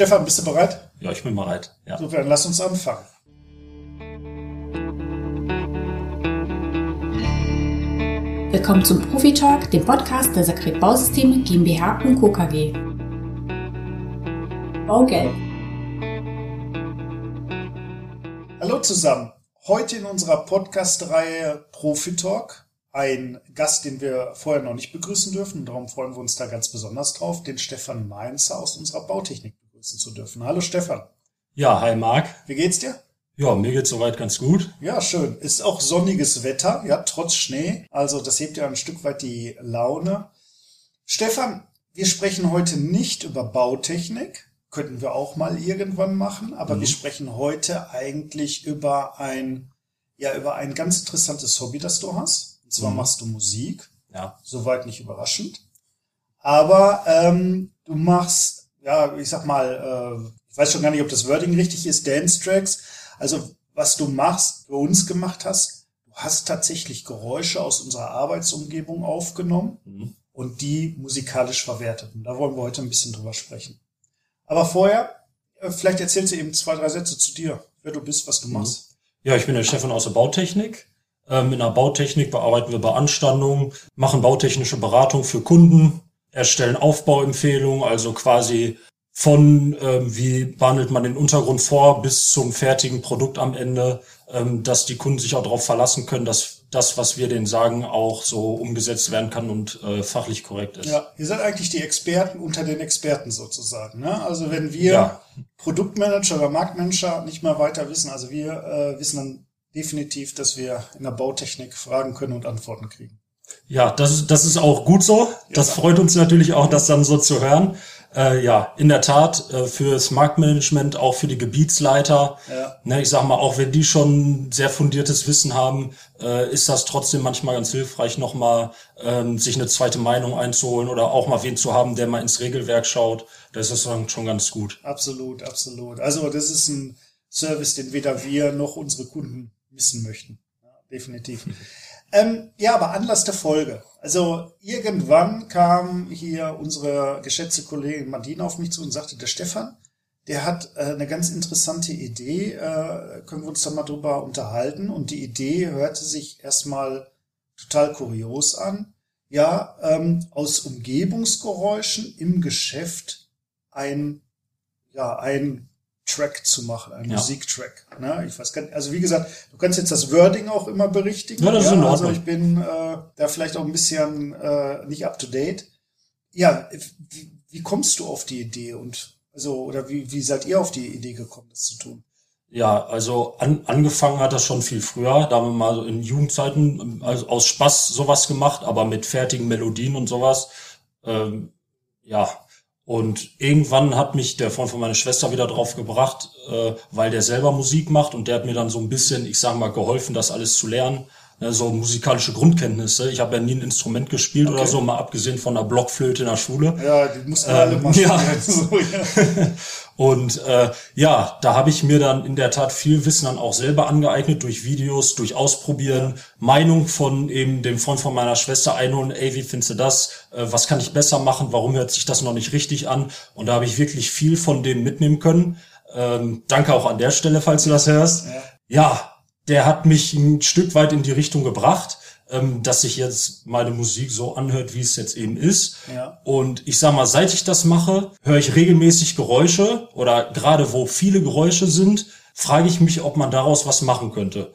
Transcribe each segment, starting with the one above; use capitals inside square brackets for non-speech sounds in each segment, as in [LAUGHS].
Stefan, bist du bereit? Ja, ich bin bereit. Ja. Super, dann lass uns anfangen. Willkommen zum Profi Talk, dem Podcast der Sakret Bausysteme GmbH und Co. KG. Baugelb. Hallo zusammen. Heute in unserer Podcast-Reihe Profi Talk ein Gast, den wir vorher noch nicht begrüßen dürfen. darum freuen wir uns da ganz besonders drauf, den Stefan Mainzer aus unserer Bautechnik begrüßen zu dürfen. Hallo Stefan. Ja, hi Marc. Wie geht's dir? Ja, mir geht's soweit ganz gut. Ja, schön. Ist auch sonniges Wetter, ja, trotz Schnee. Also das hebt ja ein Stück weit die Laune. Stefan, wir sprechen heute nicht über Bautechnik. Könnten wir auch mal irgendwann machen, aber mhm. wir sprechen heute eigentlich über ein, ja, über ein ganz interessantes Hobby, das du hast. Und zwar mhm. machst du Musik. Ja. Soweit nicht überraschend. Aber ähm, du machst, ja, ich sag mal, äh, ich weiß schon gar nicht, ob das Wording richtig ist, Dance Tracks also was du machst, für uns gemacht hast, du hast tatsächlich Geräusche aus unserer Arbeitsumgebung aufgenommen mhm. und die musikalisch verwertet. Und da wollen wir heute ein bisschen drüber sprechen. Aber vorher, äh, vielleicht erzählst du eben zwei, drei Sätze zu dir, wer du bist, was du mhm. machst. Ja, ich bin der Stefan aus der Bautechnik. Ähm, in der Bautechnik bearbeiten wir Beanstandungen, machen bautechnische Beratung für Kunden, erstellen Aufbauempfehlungen, also quasi von ähm, wie behandelt man den Untergrund vor bis zum fertigen Produkt am Ende, ähm, dass die Kunden sich auch darauf verlassen können, dass das, was wir denen sagen, auch so umgesetzt werden kann und äh, fachlich korrekt ist. Ja, ihr seid eigentlich die Experten unter den Experten sozusagen. Ne? Also wenn wir ja. Produktmanager oder Marktmanager nicht mehr weiter wissen, also wir äh, wissen dann definitiv, dass wir in der Bautechnik Fragen können und Antworten kriegen. Ja, das, das ist auch gut so. Das ja. freut uns natürlich auch, das dann so zu hören. Äh, ja, in der Tat, äh, fürs Marktmanagement, auch für die Gebietsleiter. Ja. Ne, ich sag mal, auch wenn die schon sehr fundiertes Wissen haben, äh, ist das trotzdem manchmal ganz hilfreich, nochmal ähm, sich eine zweite Meinung einzuholen oder auch mal wen zu haben, der mal ins Regelwerk schaut. Das ist dann schon ganz gut. Absolut, absolut. Also das ist ein Service, den weder wir noch unsere Kunden missen möchten. Ja, definitiv. [LAUGHS] Ähm, ja, aber Anlass der Folge. Also irgendwann kam hier unsere geschätzte Kollegin Madina auf mich zu und sagte, der Stefan, der hat äh, eine ganz interessante Idee, äh, können wir uns da mal drüber unterhalten. Und die Idee hörte sich erstmal total kurios an. Ja, ähm, aus Umgebungsgeräuschen im Geschäft ein, ja, ein Track zu machen, ein ja. Musiktrack. Ne? Ich weiß gar nicht, also wie gesagt, du kannst jetzt das Wording auch immer berichtigen. Ja, das ist in Ordnung. Also ich bin äh, da vielleicht auch ein bisschen äh, nicht up to date. Ja, wie, wie kommst du auf die Idee und also oder wie, wie seid ihr auf die Idee gekommen, das zu tun? Ja, also an, angefangen hat das schon viel früher. Da haben wir mal so in Jugendzeiten also aus Spaß sowas gemacht, aber mit fertigen Melodien und sowas. Ähm, ja, und irgendwann hat mich der Freund von meiner Schwester wieder drauf gebracht, äh, weil der selber Musik macht und der hat mir dann so ein bisschen, ich sag mal, geholfen, das alles zu lernen ne, so musikalische Grundkenntnisse. Ich habe ja nie ein Instrument gespielt okay. oder so, mal abgesehen von der Blockflöte in der Schule. Ja, die mussten ähm, alle mal spielen. Ja. So, [LAUGHS] ja. Und äh, ja, da habe ich mir dann in der Tat viel Wissen dann auch selber angeeignet durch Videos, durch Ausprobieren, ja. Meinung von eben dem Freund von meiner Schwester einholen, ey, wie findest du das? Äh, was kann ich besser machen? Warum hört sich das noch nicht richtig an? Und da habe ich wirklich viel von dem mitnehmen können. Ähm, danke auch an der Stelle, falls du das hörst. Ja, ja der hat mich ein Stück weit in die Richtung gebracht, ähm, dass sich jetzt meine Musik so anhört, wie es jetzt eben ist. Ja. Und ich sag mal, seit ich das mache, höre ich regelmäßig Geräusche oder gerade wo viele Geräusche sind, frage ich mich, ob man daraus was machen könnte.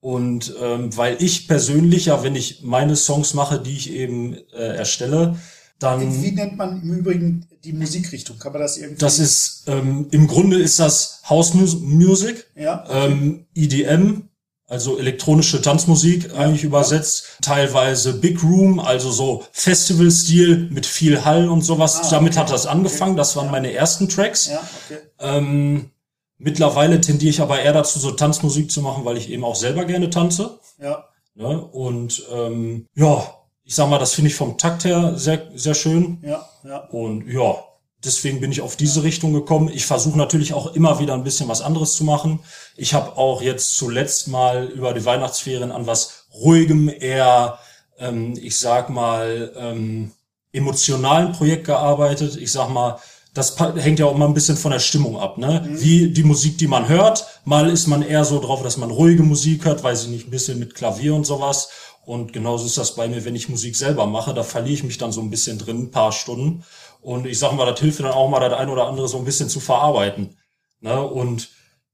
Und ähm, weil ich persönlich ja, wenn ich meine Songs mache, die ich eben äh, erstelle, dann. Wie nennt man im Übrigen die Musikrichtung? Kann man das irgendwie? Das ist ähm, im Grunde ist das House Music, ja, okay. ähm, EDM, also elektronische Tanzmusik eigentlich übersetzt, teilweise Big Room, also so Festival-Stil mit viel Hall und sowas. Ah, Damit okay. hat das angefangen. Das waren ja. meine ersten Tracks. Ja, okay. Ähm, mittlerweile tendiere ich aber eher dazu, so Tanzmusik zu machen, weil ich eben auch selber gerne tanze. Ja. Ne? Und ähm, ja, ich sag mal, das finde ich vom Takt her sehr, sehr schön. Ja, ja. Und ja, deswegen bin ich auf diese Richtung gekommen. Ich versuche natürlich auch immer wieder ein bisschen was anderes zu machen. Ich habe auch jetzt zuletzt mal über die Weihnachtsferien an was ruhigem, eher, ähm, ich sag mal, ähm, emotionalen Projekt gearbeitet. Ich sag mal, das hängt ja auch mal ein bisschen von der Stimmung ab, ne? Wie die Musik, die man hört. Mal ist man eher so drauf, dass man ruhige Musik hört, weiß ich nicht, ein bisschen mit Klavier und sowas. Und genauso ist das bei mir, wenn ich Musik selber mache, da verliere ich mich dann so ein bisschen drin, ein paar Stunden. Und ich sag mal, das hilft dann auch mal, das ein oder andere so ein bisschen zu verarbeiten. Ne? Und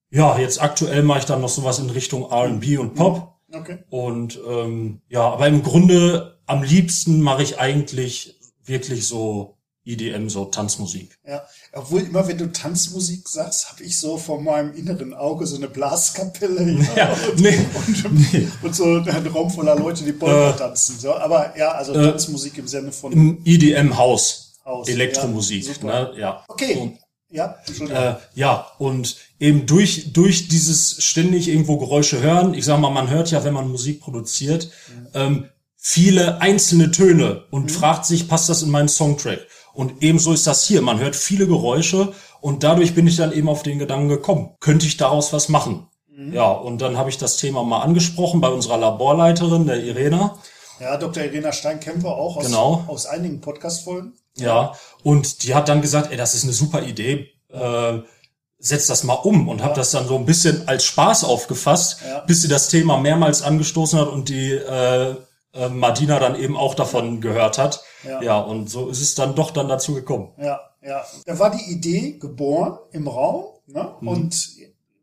ja, jetzt aktuell mache ich dann noch sowas in Richtung R&B und Pop. Okay. Und ähm, ja, aber im Grunde am liebsten mache ich eigentlich wirklich so EDM, so Tanzmusik. Ja, obwohl immer wenn du Tanzmusik sagst, habe ich so vor meinem inneren Auge so eine Blaskapelle [LAUGHS] Ja, und, nee. und, und so ein Raum voller Leute, die Polka Äh, tanzen. So, aber ja, also Tanzmusik im Sinne von Im EDM-Haus. Haus, Elektromusik. ja, ne? ja. Okay. Und, Ja, äh, ja, und eben durch, durch dieses ständig irgendwo Geräusche hören, ich sag mal, man hört ja, wenn man Musik produziert, ähm, viele einzelne Töne und fragt sich, passt das in meinen Songtrack? Und ebenso ist das hier. Man hört viele Geräusche und dadurch bin ich dann eben auf den Gedanken gekommen, könnte ich daraus was machen? Ja, und dann habe ich das Thema mal angesprochen bei unserer Laborleiterin, der Irena. Ja, Dr. Irena Stein kennen wir auch aus, Genau. aus einigen Podcast-Folgen. Ja, und die hat dann gesagt, ey, das ist eine super Idee, äh, setz das mal um und habe das dann so ein bisschen als Spaß aufgefasst, Ja. bis sie das Thema mehrmals angestoßen hat und die äh, äh, Madina dann eben auch davon gehört hat. Ja. Ja. und so ist es dann doch dann dazu gekommen. Ja, ja. Da war die Idee geboren im Raum, ne? Mhm. Und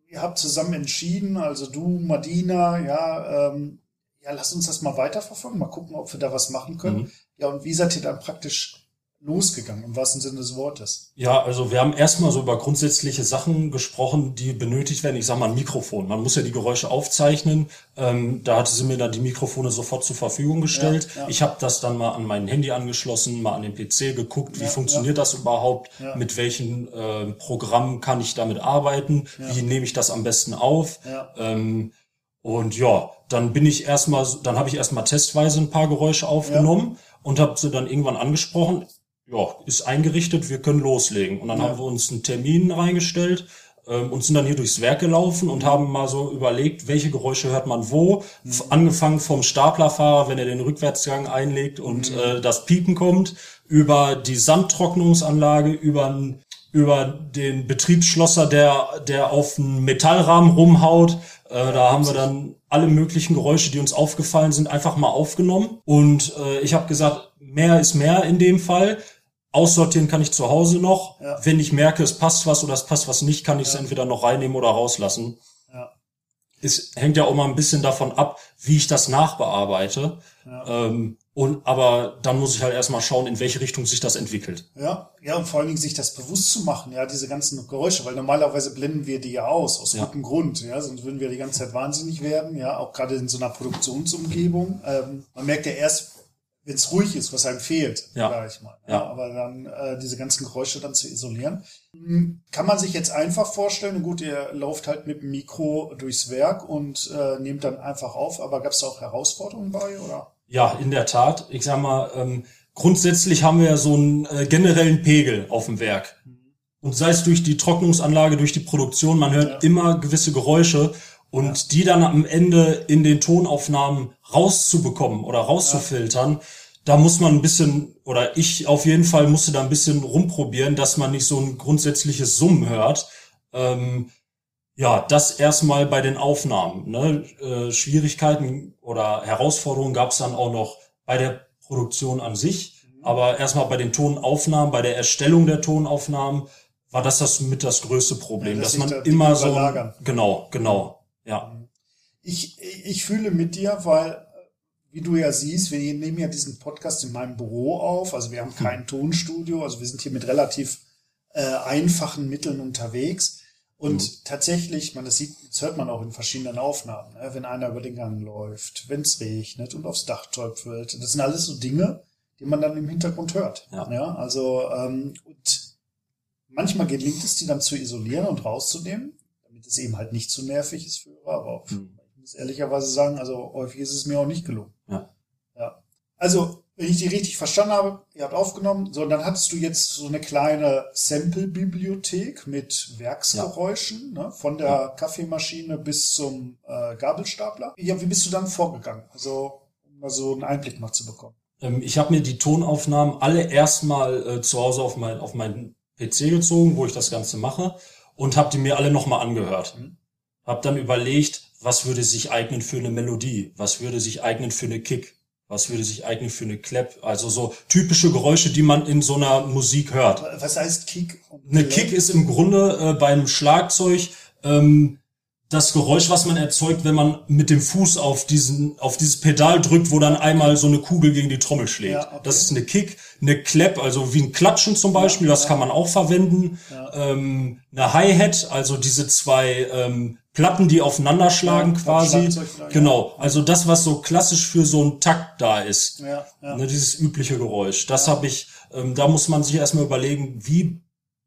ihr habt zusammen entschieden, also du, Madina, ja, ähm, ja, lass uns das mal weiterverfolgen, mal gucken, ob wir da was machen können. Mhm. Ja, und wie seid ihr dann praktisch losgegangen, im wahrsten Sinne des Wortes? Ja, also wir haben erstmal so über grundsätzliche Sachen gesprochen, die benötigt werden. Ich sag mal ein Mikrofon. Man muss ja die Geräusche aufzeichnen. Ähm, da hatte sie mir dann die Mikrofone sofort zur Verfügung gestellt. Ja, ja. Ich habe das dann mal an mein Handy angeschlossen, mal an den PC geguckt, wie Ja, funktioniert das überhaupt, mit welchen äh, Programmen kann ich damit arbeiten, wie nehme ich das am besten auf. Ähm, und ja, dann bin ich erstmal, dann habe ich erstmal testweise ein paar Geräusche aufgenommen und habe sie dann irgendwann angesprochen. Ja, ist eingerichtet, wir können loslegen. Und dann Ja. haben wir uns einen Termin reingestellt ähm, und sind dann hier durchs Werk gelaufen und haben mal so überlegt, welche Geräusche hört man wo. F- Angefangen vom Staplerfahrer, wenn er den Rückwärtsgang einlegt und äh, das Piepen kommt, über die Sandtrocknungsanlage, über n- über den Betriebsschlosser, der, der auf einen Metallrahmen rumhaut. Äh, da haben wir dann alle möglichen Geräusche, die uns aufgefallen sind, einfach mal aufgenommen. Und äh, ich habe gesagt, mehr ist mehr in dem Fall. Aussortieren kann ich zu Hause noch. Ja. Wenn ich merke, es passt was oder es passt was nicht, kann ich es entweder noch reinnehmen oder rauslassen. Ja. Es hängt ja auch mal ein bisschen davon ab, wie ich das nachbearbeite. Ähm, und aber dann muss ich halt erstmal schauen, in welche Richtung sich das entwickelt. Ja, ja, und vor allen Dingen sich das bewusst zu machen, ja, diese ganzen Geräusche, weil normalerweise blenden wir die ja aus, aus Ja. gutem Grund, ja, sonst würden wir die ganze Zeit wahnsinnig werden, ja, auch gerade in so einer Produktionsumgebung. Ähm, man merkt ja erst, wenn es ruhig ist, was einem fehlt, Ja. sag ich mal. Ja. Aber dann äh, diese ganzen Geräusche dann zu isolieren. Hm, Kann man sich jetzt einfach vorstellen, gut, ihr lauft halt mit dem Mikro durchs Werk und äh, nehmt dann einfach auf, aber gab es da auch Herausforderungen bei, oder? Ja, in der Tat. Ich sag mal, ähm, grundsätzlich haben wir ja so einen äh, generellen Pegel auf dem Werk. Und sei es durch die Trocknungsanlage, durch die Produktion, man hört Ja. immer gewisse Geräusche und die dann am Ende in den Tonaufnahmen rauszubekommen oder rauszufiltern, da muss man ein bisschen, oder ich auf jeden Fall musste da ein bisschen rumprobieren, dass man nicht so ein grundsätzliches Summen hört. Ähm, ja, das erstmal bei den Aufnahmen. Ne? Äh, Schwierigkeiten oder Herausforderungen gab es dann auch noch bei der Produktion an sich. Aber erstmal bei den Tonaufnahmen, bei der Erstellung der Tonaufnahmen war das das mit das größte Problem, Ja, dass dass man da immer so überlagern. genau, genau, ja, ich, ich fühle mit dir, weil, wie du ja siehst, wir nehmen ja diesen Podcast in meinem Büro auf. Also wir haben kein Tonstudio, also wir sind hier mit relativ äh, einfachen Mitteln unterwegs. Und tatsächlich, man, das sieht, das hört man auch in verschiedenen Aufnahmen, ne? wenn einer über den Gang läuft, wenn es regnet und aufs Dach tröpfelt. Das sind alles so Dinge, die man dann im Hintergrund hört. Ja. also ähm, und manchmal gelingt es, die dann zu isolieren und rauszunehmen, damit es eben halt nicht zu nervig ist für Hörer, aber auch Hm. ich muss ehrlicherweise sagen, also häufig ist es mir auch nicht gelungen. Ja. ja. Also, wenn ich die richtig verstanden habe, ihr habt aufgenommen, so, und dann hattest du jetzt so eine kleine Sample-Bibliothek mit Werksgeräuschen, ne, von der Kaffeemaschine bis zum äh, Gabelstapler. Ja, wie bist du dann vorgegangen? Also, um mal so einen Einblick mal zu bekommen. Ähm, ich habe mir die Tonaufnahmen alle erstmal äh, zu Hause auf mein, auf mein PC gezogen, wo ich das Ganze mache und habe die mir alle nochmal angehört. Mhm. Hab dann überlegt, was würde sich eignen für eine Melodie, was würde sich eignen für eine Kick, was würde sich eignen für eine Clap, also so typische Geräusche, die man in so einer Musik hört. Was heißt Kick? Eine Kick ist im Grunde äh, beim Schlagzeug ähm, das Geräusch, was man erzeugt, wenn man mit dem Fuß auf diesen, auf dieses Pedal drückt, wo dann einmal so eine Kugel gegen die Trommel schlägt. Ja, okay. Das ist eine Kick, eine Clap, also wie ein Klatschen zum Beispiel, ja, das ja. kann man auch verwenden. Ähm, eine Hi-Hat, also diese zwei ähm, Platten, die aufeinander schlagen quasi. Genau, also das, was so klassisch für so einen Takt da ist. Ne, dieses übliche Geräusch. Das habe ich, ähm, da muss man sich erstmal überlegen, wie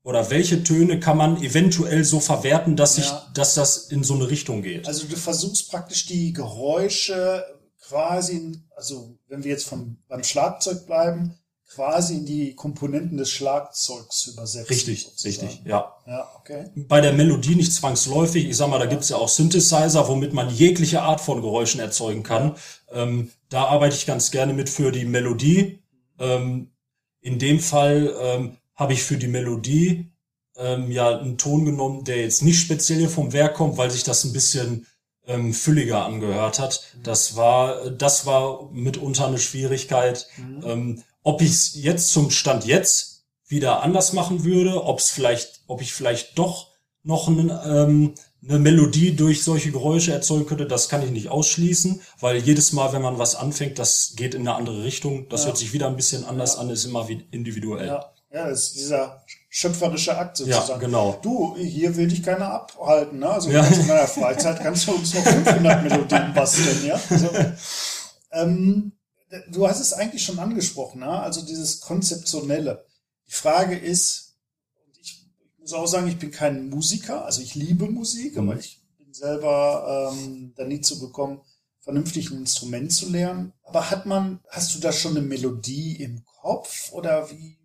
oder welche Töne kann man eventuell so verwerten, dass sich, ja. dass das in so eine Richtung geht? Also du versuchst praktisch die Geräusche quasi, also wenn wir jetzt vom, beim Schlagzeug bleiben, quasi in die Komponenten des Schlagzeugs übersetzen. Richtig, sozusagen. richtig, ja. Ja, okay. Bei der Melodie nicht zwangsläufig. Ich sag mal, da gibt's ja auch Synthesizer, womit man jegliche Art von Geräuschen erzeugen kann. Ähm, da arbeite ich ganz gerne mit für die Melodie. Ähm, in dem Fall ähm, habe ich für die Melodie ähm, ja einen Ton genommen, der jetzt nicht speziell vom Werk kommt, weil sich das ein bisschen ähm, fülliger angehört hat. Mhm. Das war, das war mitunter eine Schwierigkeit. Mhm. Ähm, ob ich es jetzt zum Stand jetzt wieder anders machen würde, ob es vielleicht, ob ich vielleicht doch noch einen, ähm, eine Melodie durch solche Geräusche erzeugen könnte, das kann ich nicht ausschließen, weil jedes Mal, wenn man was anfängt, das geht in eine andere Richtung. Das ja. hört sich wieder ein bisschen anders ja. an, ist immer wie individuell. Ja. Ja, das ist dieser schöpferische Akt sozusagen. Ja, genau. Du, hier will dich keiner abhalten, ne? Also ja. in meiner Freizeit kannst du uns noch 500 Melodien basteln, ja? Also, ähm, du hast es eigentlich schon angesprochen, ne? Also dieses Konzeptionelle. Die Frage ist, ich, ich muss auch sagen, ich bin kein Musiker, also ich liebe Musik, mhm. aber ich bin selber ähm, da nie zu bekommen, vernünftig ein Instrument zu lernen. Aber hat man, hast du da schon eine Melodie im Kopf oder wie,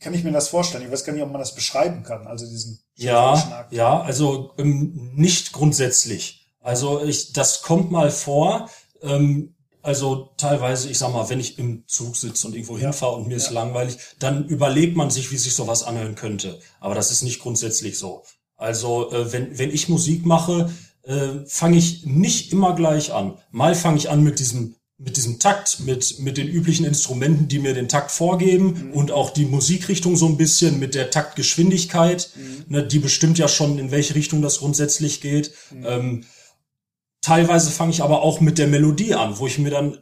kann ich mir das vorstellen? Ich weiß gar nicht, ob man das beschreiben kann, also diesen Ja, ja, also ähm, nicht grundsätzlich. Also ich, das kommt mal vor. Ähm, also teilweise, ich sag mal, wenn ich im Zug sitze und irgendwo ja. hinfahre und mir ja. ist langweilig, dann überlegt man sich, wie sich sowas anhören könnte. Aber das ist nicht grundsätzlich so. Also äh, wenn, wenn ich Musik mache, äh, fange ich nicht immer gleich an. Mal fange ich an mit diesem mit diesem Takt, mit, mit den üblichen Instrumenten, die mir den Takt vorgeben mhm. und auch die Musikrichtung so ein bisschen mit der Taktgeschwindigkeit, mhm. ne, die bestimmt ja schon, in welche Richtung das grundsätzlich geht. Mhm. Ähm, teilweise fange ich aber auch mit der Melodie an, wo ich mir dann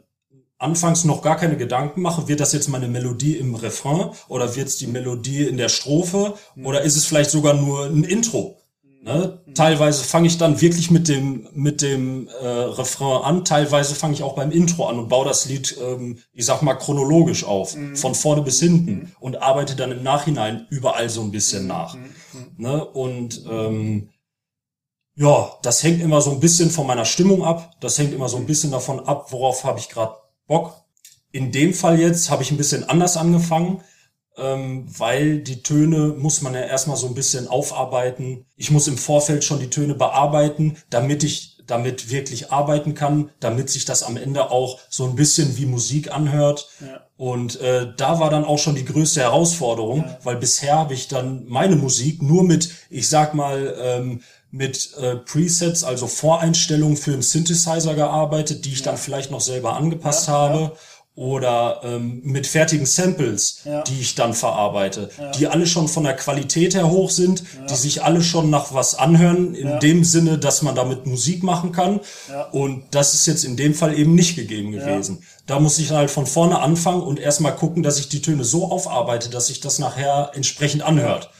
anfangs noch gar keine Gedanken mache, wird das jetzt meine Melodie im Refrain oder wird es die Melodie in der Strophe mhm. oder ist es vielleicht sogar nur ein Intro? Ne? Teilweise fange ich dann wirklich mit dem mit dem äh, Refrain an, teilweise fange ich auch beim Intro an und baue das Lied, ähm, ich sag mal chronologisch auf, mhm. von vorne bis hinten mhm. und arbeite dann im Nachhinein überall so ein bisschen mhm. nach. Mhm. Ne? Und ähm, ja, das hängt immer so ein bisschen von meiner Stimmung ab. Das hängt immer so ein bisschen davon ab, worauf habe ich gerade Bock. In dem Fall jetzt habe ich ein bisschen anders angefangen ähm, weil die Töne muss man ja erstmal so ein bisschen aufarbeiten. Ich muss im Vorfeld schon die Töne bearbeiten, damit ich damit wirklich arbeiten kann, damit sich das am Ende auch so ein bisschen wie Musik anhört. Ja. Und äh, da war dann auch schon die größte Herausforderung, ja. weil bisher habe ich dann meine Musik nur mit, ich sag mal, ähm, mit äh, Presets, also Voreinstellungen für einen Synthesizer gearbeitet, die ich ja. dann vielleicht noch selber angepasst habe oder ähm, mit fertigen Samples, ja. die ich dann verarbeite, ja. die alle schon von der Qualität her hoch sind, ja. die sich alle schon nach was anhören, in dem Sinne, dass man damit Musik machen kann. Und das ist jetzt in dem Fall eben nicht gegeben gewesen. Da muss ich halt von vorne anfangen und erstmal gucken, dass ich die Töne so aufarbeite, dass sich das nachher entsprechend anhört.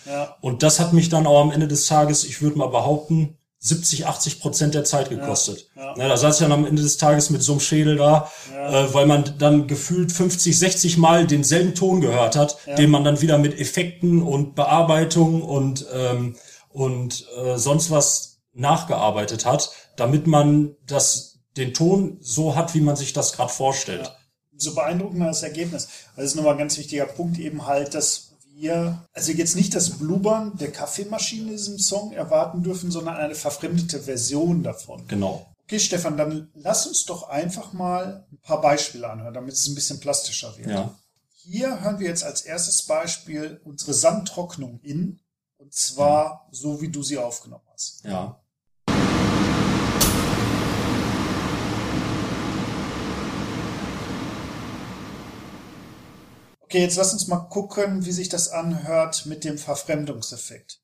Und das hat mich dann auch am Ende des Tages, ich würde mal behaupten, 70, 80 Prozent der Zeit gekostet. Ja, ja. Na, da saß ich dann am Ende des Tages mit so einem Schädel da, ja. äh, weil man dann gefühlt 50, 60 Mal denselben Ton gehört hat, den man dann wieder mit Effekten und Bearbeitung und, ähm, und äh, sonst was nachgearbeitet hat, damit man das, den Ton so hat, wie man sich das gerade vorstellt. So beeindruckend das Ergebnis. Das ist nochmal ein ganz wichtiger Punkt eben halt, dass wir also jetzt nicht das Blubbern der Kaffeemaschine in diesem Song erwarten dürfen, sondern eine verfremdete Version davon. Genau. Okay, Stefan, dann lass uns doch einfach mal ein paar Beispiele anhören, damit es ein bisschen plastischer wird. Ja. hier hören wir jetzt als erstes Beispiel unsere Sandtrocknung in. Und zwar so, wie du sie aufgenommen hast. Ja. Okay, jetzt lass uns mal gucken, wie sich das anhört mit dem Verfremdungseffekt.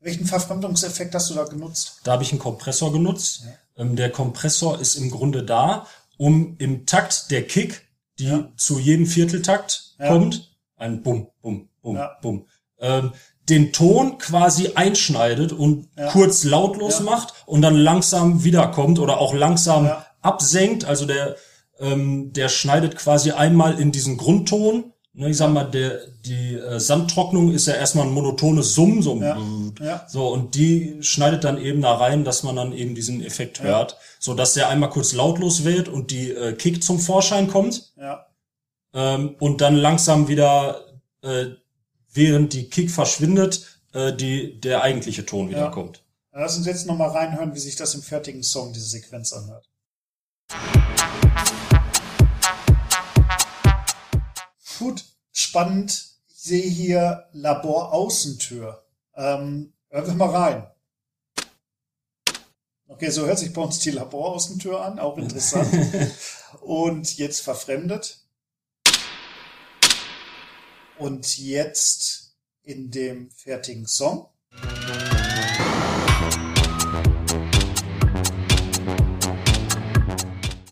Welchen Verfremdungseffekt hast du da genutzt? Da habe ich einen Kompressor genutzt. Ähm, der Kompressor ist im Grunde da, um im Takt der Kick, die Ja. zu jedem Vierteltakt Ja. kommt, ein Bum, Bum, Bum, Ja. Bum, ähm, den Ton quasi einschneidet und Ja. kurz lautlos Ja. macht und dann langsam wiederkommt oder auch langsam Ja. absenkt. Also der, ähm, der schneidet quasi einmal in diesen Grundton. Ne, ich sag mal, der, die äh, Sandtrocknung ist ja erstmal ein monotones Summen, so, so, und die schneidet dann eben da rein, dass man dann eben diesen Effekt hört, so dass der einmal kurz lautlos wird und die äh, Kick zum Vorschein kommt Ja. ähm, und dann langsam wieder, äh, während die Kick verschwindet, äh, die der eigentliche Ton wieder Ja. kommt. Lass uns jetzt nochmal reinhören, wie sich das im fertigen Song, diese Sequenz anhört. Gut, spannend. Ich sehe hier Laboraußentür. Ähm, hören wir mal rein. Okay, so hört sich bei uns die Laboraußentür an, auch [LAUGHS] interessant. Und jetzt verfremdet. Und jetzt in dem fertigen Song.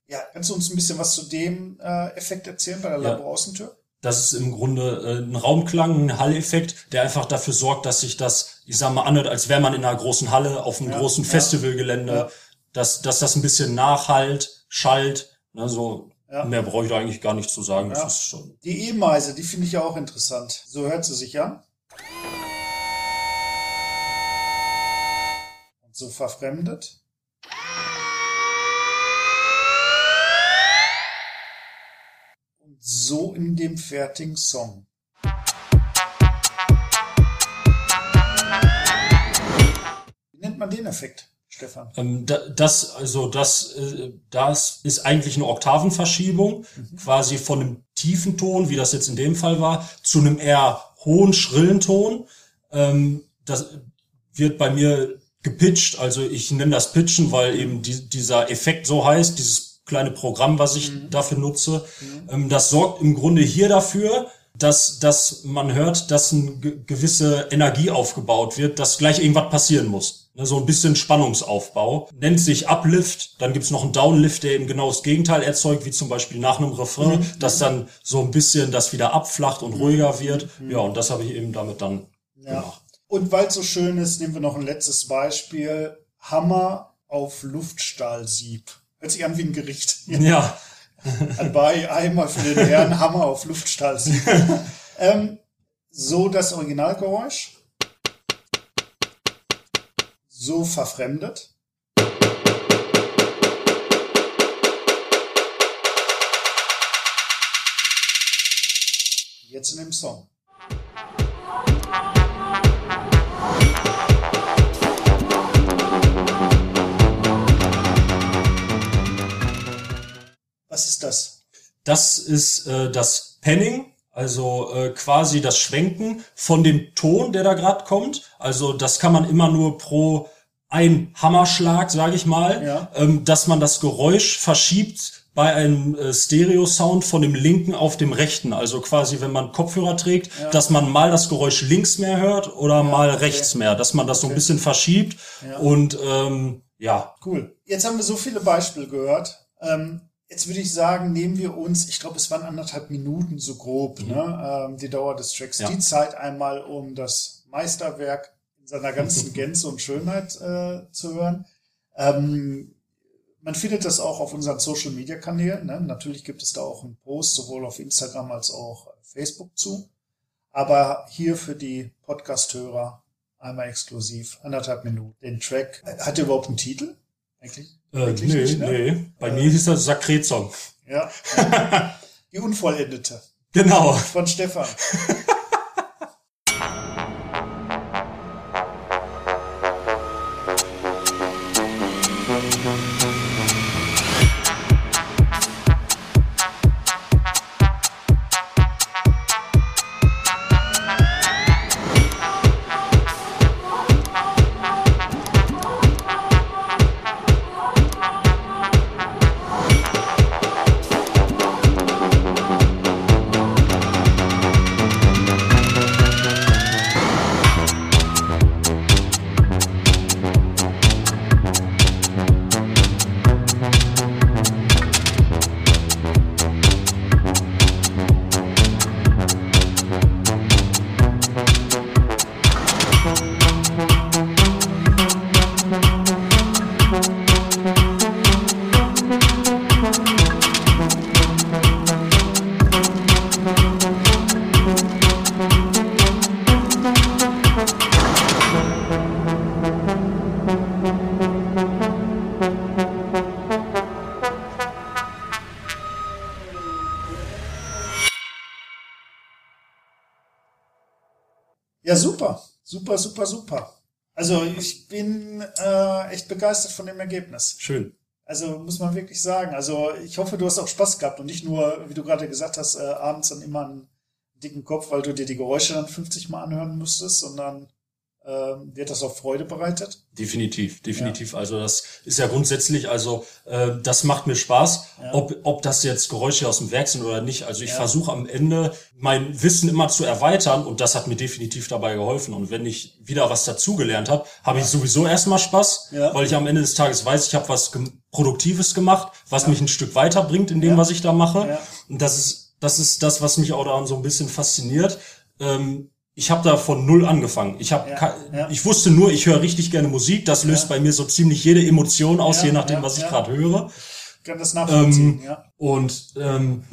Ja, kannst du uns ein bisschen was zu dem äh, Effekt erzählen bei der Ja. Laboraußentür? Das ist im Grunde äh, ein Raumklang, ein Halleffekt, der einfach dafür sorgt, dass sich das, ich sag mal, anhört, als wäre man in einer großen Halle auf einem Ja, großen. Festivalgelände, Ja. dass, dass das ein bisschen nachhalt, schallt. Ne, so Ja. mehr brauche ich da eigentlich gar nicht zu sagen. Ja. Das ist schon. Die E-Meise, die finde ich ja auch interessant. So hört sie sich an. Und so verfremdet. Und so in dem fertigen Song. Wie nennt man den Effekt, Stefan? Ähm, da, das, also das, äh, das ist eigentlich eine Oktavenverschiebung, quasi von einem tiefen Ton, wie das jetzt in dem Fall war, zu einem eher hohen, schrillen Ton. Ähm, das wird bei mir gepitcht, also ich nenne das Pitchen, weil eben die, dieser Effekt so heißt, dieses kleine Programm, was ich dafür nutze. Ähm, das sorgt im Grunde hier dafür, dass, dass man hört, dass eine ge- gewisse Energie aufgebaut wird, dass gleich irgendwas passieren muss. Ne, So ein bisschen Spannungsaufbau. Nennt sich Uplift, dann gibt's noch einen Downlift, der eben genau das Gegenteil erzeugt, wie zum Beispiel nach einem Refrain, dass dann so ein bisschen das wieder abflacht und ruhiger wird. Ja, und das habe ich eben damit dann gemacht. Und weil es so schön ist, nehmen wir noch ein letztes Beispiel. Hammer auf Luftstahlsieb. Hört sich an wie ein Gericht. [LAUGHS] Ja, Bei einmal für den Herrn Hammer auf Luftstahlsieb. [LAUGHS] ähm, so das Originalgeräusch. So verfremdet. Jetzt in dem Song. Was ist das? Das ist äh, das Penning, also äh, quasi das Schwenken von dem Ton, der da gerade kommt. Also das kann man immer nur pro ein Hammerschlag, sage ich mal, Ja. ähm, dass man das Geräusch verschiebt bei einem äh, Stereo-Sound von dem linken auf dem rechten. Also quasi, wenn man Kopfhörer trägt, dass man mal das Geräusch links mehr hört oder mal rechts mehr, dass man das so ein bisschen verschiebt. Und ähm, ja, Cool. Jetzt haben wir so viele Beispiele gehört. Ähm, jetzt würde ich sagen, nehmen wir uns, ich glaube, es waren anderthalb Minuten so grob, ne, ähm, die Dauer des Tracks, Ja. die Zeit einmal, um das Meisterwerk in seiner ganzen [LAUGHS] Gänze und Schönheit äh, zu hören. Ähm, man findet das auch auf unseren Social Media Kanälen. Ne? Natürlich gibt es da auch einen Post, sowohl auf Instagram als auch Facebook zu. Aber hier für die Podcast-Hörer einmal exklusiv, anderthalb Minuten. Den Track. Hat der überhaupt einen Titel? Eigentlich? Äh, nee, nicht, ne? nee. Bei mir hieß das Sakret-Song. Ja. [LAUGHS] Die Unvollendete Genau. von Stefan. [LAUGHS] super. Super, super. Also ich bin äh, echt begeistert von dem Ergebnis. Schön. Also muss man wirklich sagen. Also ich hoffe, du hast auch Spaß gehabt und nicht nur, wie du gerade gesagt hast, äh, abends dann immer einen dicken Kopf, weil du dir die Geräusche dann 50 Mal anhören musstest, sondern ähm, dir das auch Freude bereitet? Definitiv, definitiv. Ja. Also das ist ja grundsätzlich, also äh, das macht mir Spaß, ja. ob, ob das jetzt Geräusche aus dem Werk sind oder nicht. Also ich ja. versuche am Ende mein Wissen immer zu erweitern und das hat mir definitiv dabei geholfen. Und wenn ich wieder was dazugelernt habe, habe ich sowieso erstmal Spaß, weil ich am Ende des Tages weiß, ich habe was Produktives gemacht, was mich ein Stück weiterbringt in dem, was ich da mache. Und das ist, das ist das, was mich auch daran so ein bisschen fasziniert. Ähm, ich habe da von null angefangen. Ich habe, ja, ja. ich wusste nur, ich höre richtig gerne Musik. Das löst ja. bei mir so ziemlich jede Emotion aus, je nachdem, was ich gerade höre. kann das nachvollziehen. Ähm, ja. Und ähm,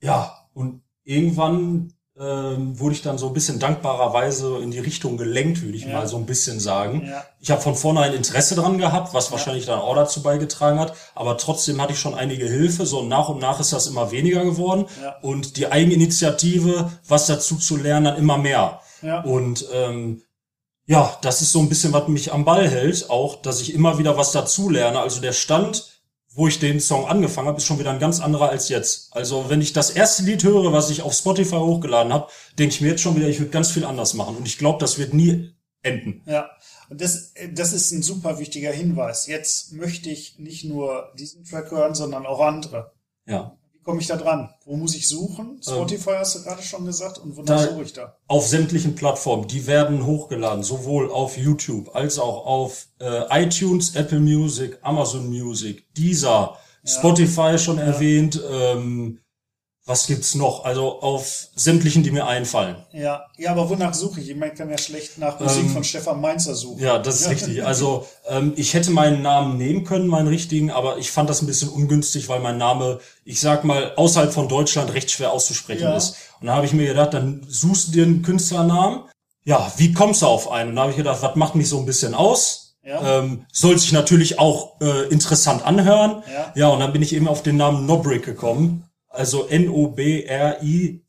ja, und irgendwann ähm, wurde ich dann so ein bisschen dankbarerweise in die Richtung gelenkt, würde ich ja. mal so ein bisschen sagen. Ja. Ich habe von vornherein Interesse dran gehabt, was ja. wahrscheinlich dann auch dazu beigetragen hat, aber trotzdem hatte ich schon einige Hilfe. So nach und nach ist das immer weniger geworden und die Eigeninitiative, was dazu zu lernen, dann immer mehr. Und ähm, ja, das ist so ein bisschen, was mich am Ball hält, auch, dass ich immer wieder was dazu lerne. Also der Stand wo ich den Song angefangen habe, ist schon wieder ein ganz anderer als jetzt. Also wenn ich das erste Lied höre, was ich auf Spotify hochgeladen habe, denke ich mir jetzt schon wieder, ich würde ganz viel anders machen. Und ich glaube, das wird nie enden. Ja, und das, das ist ein super wichtiger Hinweis. Jetzt möchte ich nicht nur diesen Track hören, sondern auch andere. Ja komme ich da dran? Wo muss ich suchen? Spotify ähm, hast du gerade schon gesagt. Und wo suche ich da? Auf sämtlichen Plattformen. Die werden hochgeladen, sowohl auf YouTube als auch auf äh, iTunes, Apple Music, Amazon Music, Deezer, ja. Spotify schon ja. erwähnt, ähm, was gibt's noch? Also auf sämtlichen, die mir einfallen. Ja, ja, aber wonach suche ich? Ich meine, kann ja schlecht nach Musik ähm, von Stefan Mainzer suchen. Ja, das ist ja. richtig. Also ähm, ich hätte meinen Namen nehmen können, meinen richtigen, aber ich fand das ein bisschen ungünstig, weil mein Name, ich sag mal, außerhalb von Deutschland recht schwer auszusprechen ja. ist. Und da habe ich mir gedacht, dann suchst du dir einen Künstlernamen. Ja, wie kommst du auf einen? Und da habe ich gedacht, was macht mich so ein bisschen aus? Ja. Ähm, soll sich natürlich auch äh, interessant anhören. Ja. ja, und dann bin ich eben auf den Namen Nobrick gekommen also N-O-B-R-I-C-C.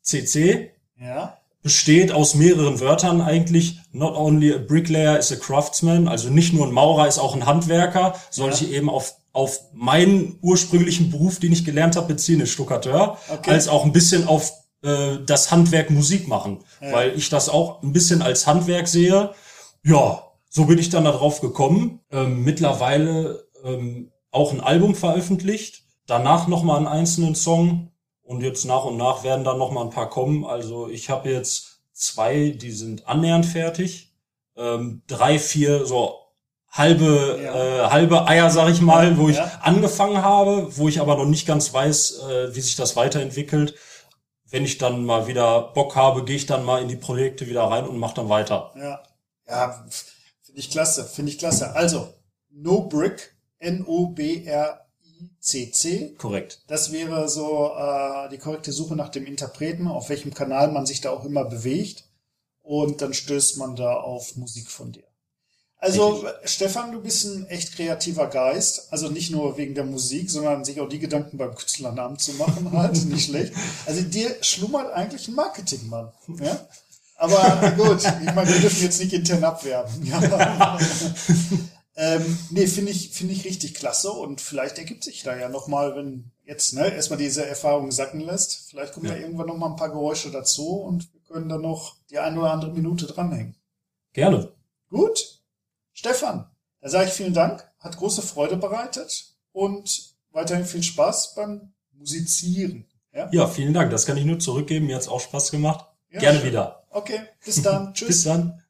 Ja. Besteht aus mehreren Wörtern eigentlich. Not only a bricklayer is a craftsman, also nicht nur ein Maurer ist auch ein Handwerker, soll ja. ich eben auf, auf meinen ursprünglichen Beruf, den ich gelernt habe, beziehen, den Stuckateur, okay. als auch ein bisschen auf äh, das Handwerk Musik machen, ja. weil ich das auch ein bisschen als Handwerk sehe. Ja, so bin ich dann darauf gekommen. Ähm, mittlerweile ähm, auch ein Album veröffentlicht, danach nochmal einen einzelnen Song und jetzt nach und nach werden dann noch mal ein paar kommen. Also ich habe jetzt zwei, die sind annähernd fertig. Ähm, drei, vier so halbe ja. äh, halbe Eier, sag ich mal, wo ich ja. angefangen habe, wo ich aber noch nicht ganz weiß, äh, wie sich das weiterentwickelt. Wenn ich dann mal wieder Bock habe, gehe ich dann mal in die Projekte wieder rein und mache dann weiter. Ja, ja, finde ich klasse, finde ich klasse. Also No Brick, N O B R CC. Korrekt. Das wäre so äh, die korrekte Suche nach dem Interpreten, auf welchem Kanal man sich da auch immer bewegt. Und dann stößt man da auf Musik von dir. Also, Richtig. Stefan, du bist ein echt kreativer Geist. Also nicht nur wegen der Musik, sondern sich auch die Gedanken beim Künstlernamen zu machen, halt. [LAUGHS] nicht schlecht. Also dir schlummert eigentlich ein Marketingmann. [LAUGHS] Ja? Aber gut, ich meine, wir dürfen jetzt nicht intern abwerben. Ja. [LAUGHS] Ähm, nee, finde ich, finde ich richtig klasse und vielleicht ergibt sich da ja nochmal, wenn jetzt, ne, erstmal diese Erfahrung sacken lässt, vielleicht kommen ja. da irgendwann nochmal ein paar Geräusche dazu und wir können da noch die eine oder andere Minute dranhängen. Gerne. Gut. Stefan, da sage ich vielen Dank, hat große Freude bereitet und weiterhin viel Spaß beim Musizieren. Ja, ja vielen Dank, das kann ich nur zurückgeben, mir hat's auch Spaß gemacht. Ja, Gerne schön. wieder. Okay, bis dann. [LAUGHS] Tschüss. bis dann.